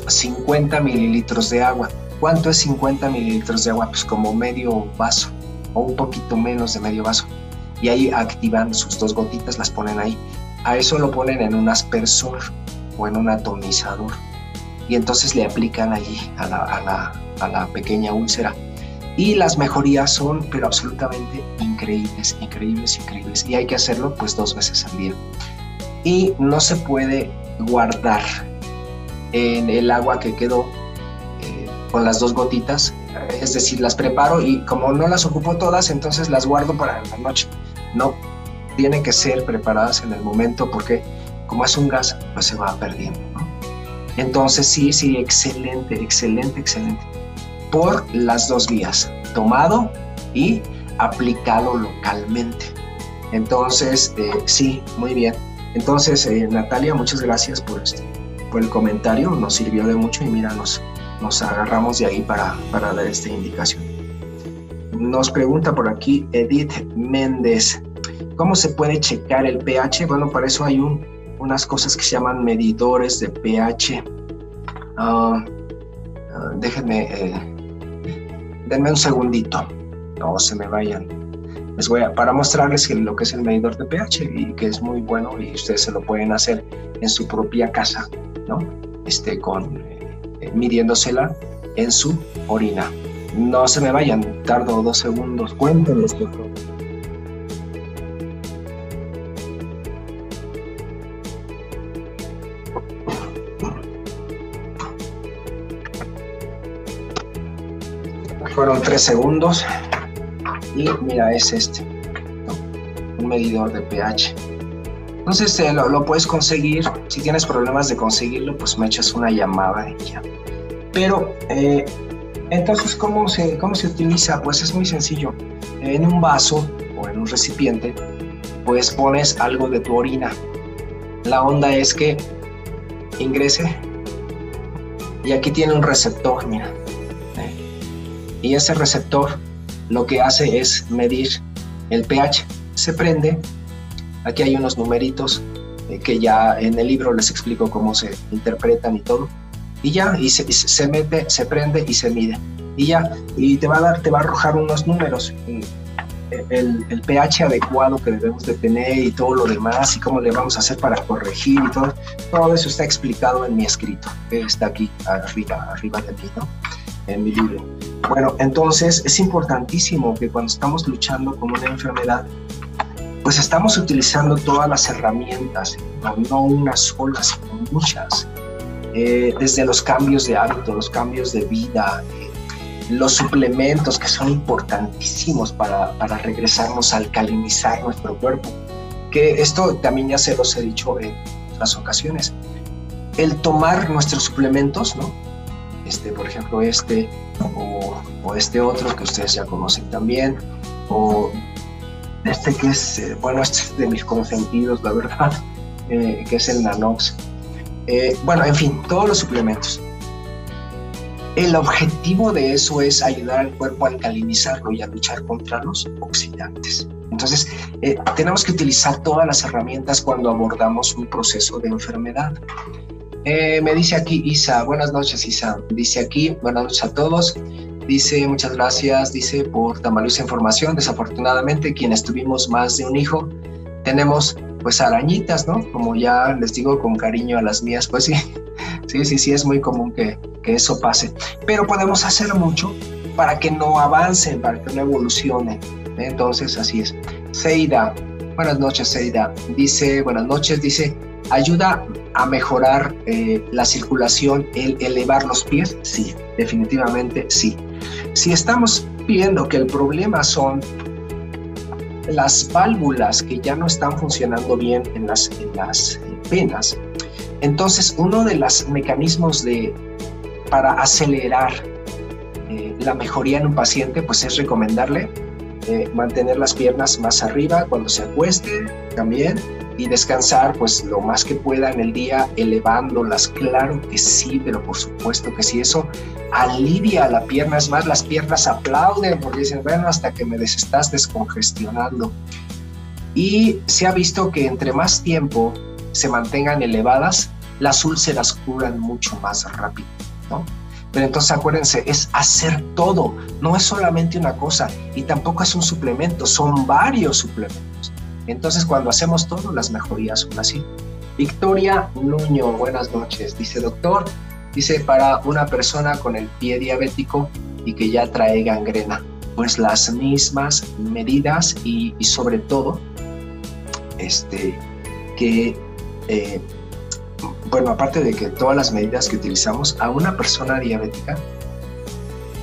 50 mililitros de agua. ¿Cuánto es 50 mililitros de agua? Pues como medio vaso o un poquito menos de medio vaso. Y ahí activan sus dos gotitas, las ponen ahí. A eso lo ponen en un aspersor o en un atomizador. Y entonces le aplican allí a la, a la, a la pequeña úlcera y las mejorías son pero absolutamente increíbles, increíbles, increíbles y hay que hacerlo pues dos veces al día. Y no se puede guardar en el agua que quedó eh, con las dos gotitas, es decir, las preparo y como no las ocupo todas, entonces las guardo para la noche. No, tienen que ser preparadas en el momento porque como es un gas, pues se va perdiendo. Entonces sí, sí, excelente, excelente, excelente por las dos vías, tomado y aplicado localmente. Entonces, eh, sí, muy bien. Entonces, eh, Natalia, muchas gracias por, este, por el comentario, nos sirvió de mucho y mira, nos, nos agarramos de ahí para, para dar esta indicación. Nos pregunta por aquí Edith Méndez, ¿cómo se puede checar el pH? Bueno, para eso hay un, unas cosas que se llaman medidores de pH. Ah, déjenme eh, denme un segundito, no se me vayan. Les voy a, para mostrarles lo que es el medidor de pH y que es muy bueno y ustedes se lo pueden hacer en su propia casa, ¿no? Este, con, eh, midiéndosela en su orina. No se me vayan, tardo dos segundos. Cuéntenles, por favor. Fueron tres segundos. Y mira, es este. Un medidor de pH. Entonces eh, lo, puedes conseguir. Si tienes problemas de conseguirlo, pues me echas una llamada y ya. Pero, eh, entonces, ¿cómo se, ¿cómo se utiliza? Pues es muy sencillo. En un vaso o en un recipiente, pues pones algo de tu orina. La onda es que ingrese y aquí tiene un receptor, mira. Y ese receptor lo que hace es medir el pH. Se prende. Aquí hay unos numeritos eh, que ya en el libro les explico cómo se interpretan y todo. Y ya, y se, se mete, se prende y se mide. Y ya, y te va a dar, te va a arrojar unos números el, pH adecuado que debemos de tener y todo lo demás y cómo le vamos a hacer para corregir y todo, todo eso está explicado en mi escrito, que está aquí arriba, arriba de mí, ¿no? En mi libro. Bueno, entonces es importantísimo que cuando estamos luchando con una enfermedad, pues estamos utilizando todas las herramientas, no, unas solas, sino muchas. Eh, desde los cambios de hábito, los cambios de vida, eh, los suplementos que son importantísimos para, para regresarnos a alcalinizar nuestro cuerpo. Que esto también ya se los he dicho en otras ocasiones. El tomar nuestros suplementos, ¿no? Este, por ejemplo, este o, o este otro que ustedes ya conocen también, o este que es, eh, bueno, este es de mis consentidos, la verdad, eh, que es el Nanox. Eh, bueno, en fin, todos los suplementos el objetivo de eso es ayudar al cuerpo a alcalinizarlo y a luchar contra los oxidantes. Entonces, eh, tenemos que utilizar todas las herramientas cuando abordamos un proceso de enfermedad. Eh, me dice aquí Isa, buenas noches Isa, dice aquí, buenas noches a todos, dice muchas gracias, dice por tan valiosa información, desafortunadamente quienes tuvimos más de un hijo, tenemos pues arañitas, ¿no? Como ya les digo con cariño a las mías, pues sí, sí, sí, sí, es muy común que, que eso pase. Pero podemos hacer mucho para que no avancen, para que no evolucionen. Entonces, así es. Seida, buenas noches, Seida. Dice, buenas noches, dice, ¿ayuda a mejorar eh, la circulación el elevar los pies? Sí, definitivamente sí. Si estamos viendo que el problema son las válvulas que ya no están funcionando bien en las, en las venas, entonces uno de los mecanismos de para acelerar eh, la mejoría en un paciente, pues es recomendarle eh, mantener las piernas más arriba cuando se acueste también y descansar pues lo más que pueda en el día elevándolas. Claro que sí, pero por supuesto que sí, eso alivia la pierna. Es más, las piernas aplauden porque dicen, bueno, hasta que me estás descongestionando. Y se ha visto que entre más tiempo se mantengan elevadas, las úlceras curan mucho más rápido. Pero entonces acuérdense, es hacer todo, no es solamente una cosa y tampoco es un suplemento, son varios suplementos. Entonces cuando hacemos todo, las mejorías son así. Victoria Nuño, buenas noches. Dice, doctor, dice, para una persona con el pie diabético y que ya trae gangrena, pues las mismas medidas y, sobre todo, este, que eh, bueno, aparte de que todas las medidas que utilizamos a una persona diabética,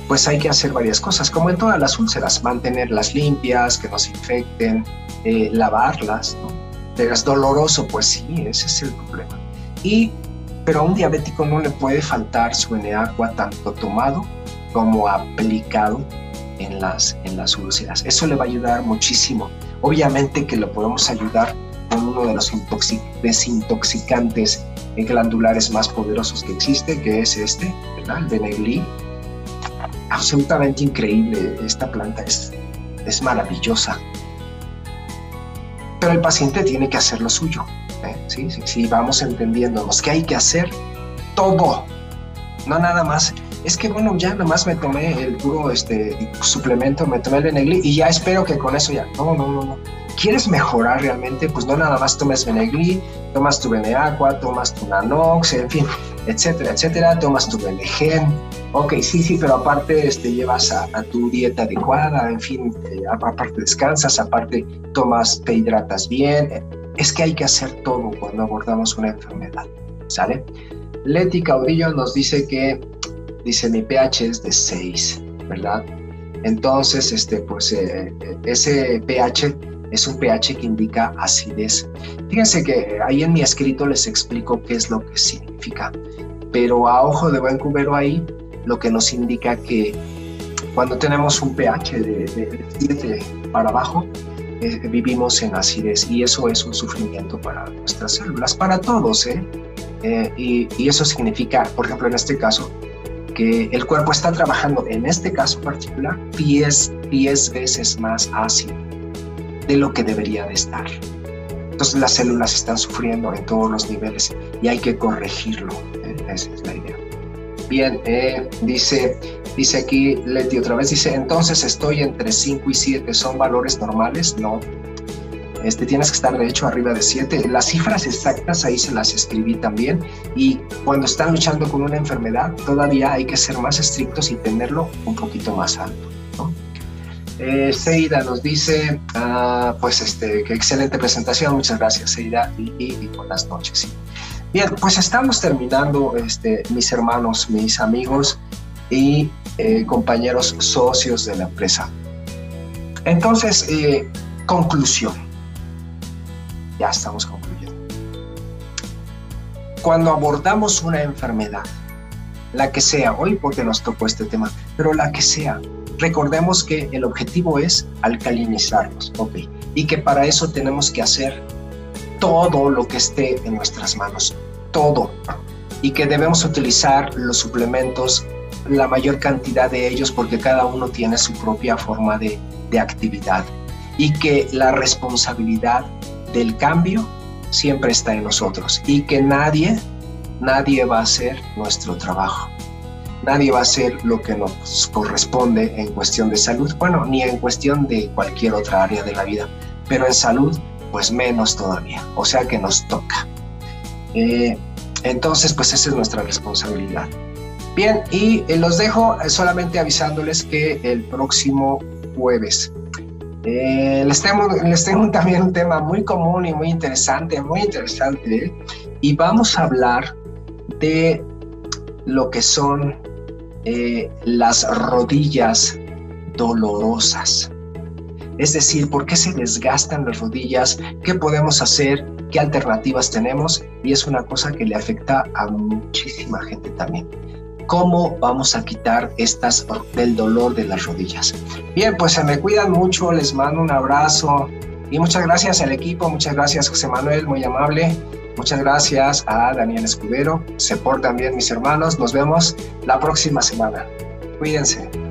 pues hay que hacer varias cosas, como en todas las úlceras, mantenerlas limpias, que no se infecten, eh, lavarlas, ¿no? Es doloroso, pues sí, ese es el problema. Y, pero a un diabético no le puede faltar su agua tanto tomado como aplicado en las, en las úlceras. Eso le va a ayudar muchísimo. Obviamente que lo podemos ayudar con uno de los desintoxicantes glandulares más poderosos que existe, que es este, ¿verdad? el Benegli. Absolutamente increíble, esta planta es, es maravillosa. Pero el paciente tiene que hacer lo suyo. ¿eh? ¿Sí? Si vamos entendiéndonos que hay que hacer todo, no nada más. Es que bueno, ya nada más me tomé el puro este, suplemento, me tomé el Benegli y ya espero que con eso ya. No, no, no, no quieres mejorar realmente, pues no nada más tomes Benegli, tomas tu Beneaqua, tomas tu Nanox, en fin, etcétera, etcétera, tomas tu Benegen. Ok, sí, sí, pero aparte este, llevas a, tu dieta adecuada, en fin, eh, aparte descansas, aparte tomas, te hidratas bien. Es que hay que hacer todo cuando abordamos una enfermedad, ¿sale? Leti Caudillo nos dice que, dice, mi pH es de 6, ¿verdad? Entonces, este, pues eh, ese pH es un pH que indica acidez. Fíjense que ahí en mi escrito les explico qué es lo que significa, pero a ojo de buen cubero ahí, lo que nos indica que cuando tenemos un pH de 7 para abajo, eh, vivimos en acidez y eso es un sufrimiento para nuestras células, para todos, ¿eh? eh y, y, eso significa, por ejemplo, en este caso, que el cuerpo está trabajando, en este caso particular, 10, 10 veces más ácido de lo que debería de estar. Entonces las células están sufriendo en todos los niveles y hay que corregirlo. ¿eh? Esa es la idea. Bien, eh, dice, dice aquí Leti otra vez, dice, entonces estoy entre 5 y 7, ¿son valores normales? No. Este, tienes que estar de hecho arriba de 7. Las cifras exactas ahí se las escribí también. Y cuando están luchando con una enfermedad, todavía hay que ser más estrictos y tenerlo un poquito más alto. Eh, Seida nos dice, ah, pues este, qué excelente presentación, muchas gracias Seida y, buenas noches. Bien, pues estamos terminando, este, mis hermanos, mis amigos y eh, compañeros socios de la empresa. Entonces, eh, conclusión. Ya estamos concluyendo. Cuando abordamos una enfermedad, la que sea, hoy porque nos tocó este tema, pero la que sea, Recordemos que el objetivo es alcalinizarnos, ¿ok? Y que para eso tenemos que hacer todo lo que esté en nuestras manos, todo. Y que debemos utilizar los suplementos, la mayor cantidad de ellos, porque cada uno tiene su propia forma de, de actividad. Y que la responsabilidad del cambio siempre está en nosotros. Y que nadie, nadie va a hacer nuestro trabajo nadie va a hacer lo que nos corresponde en cuestión de salud, bueno, ni en cuestión de cualquier otra área de la vida, pero en salud, pues menos todavía, o sea que nos toca. Eh, entonces, pues esa es nuestra responsabilidad. Bien, y eh, los dejo solamente avisándoles que el próximo jueves eh, les, tengo, les tengo también un tema muy común y muy interesante, muy interesante, y vamos a hablar de lo que son eh, las rodillas dolorosas. Es decir, ¿por qué se desgastan las rodillas? ¿Qué podemos hacer? ¿Qué alternativas tenemos? Y es una cosa que le afecta a muchísima gente también. ¿Cómo vamos a quitar estas del dolor de las rodillas? Bien, pues se me cuidan mucho, les mando un abrazo y muchas gracias al equipo, muchas gracias José Manuel, muy amable. Muchas gracias a Daniel Escudero. Se portan bien mis hermanos. Nos vemos la próxima semana. Cuídense.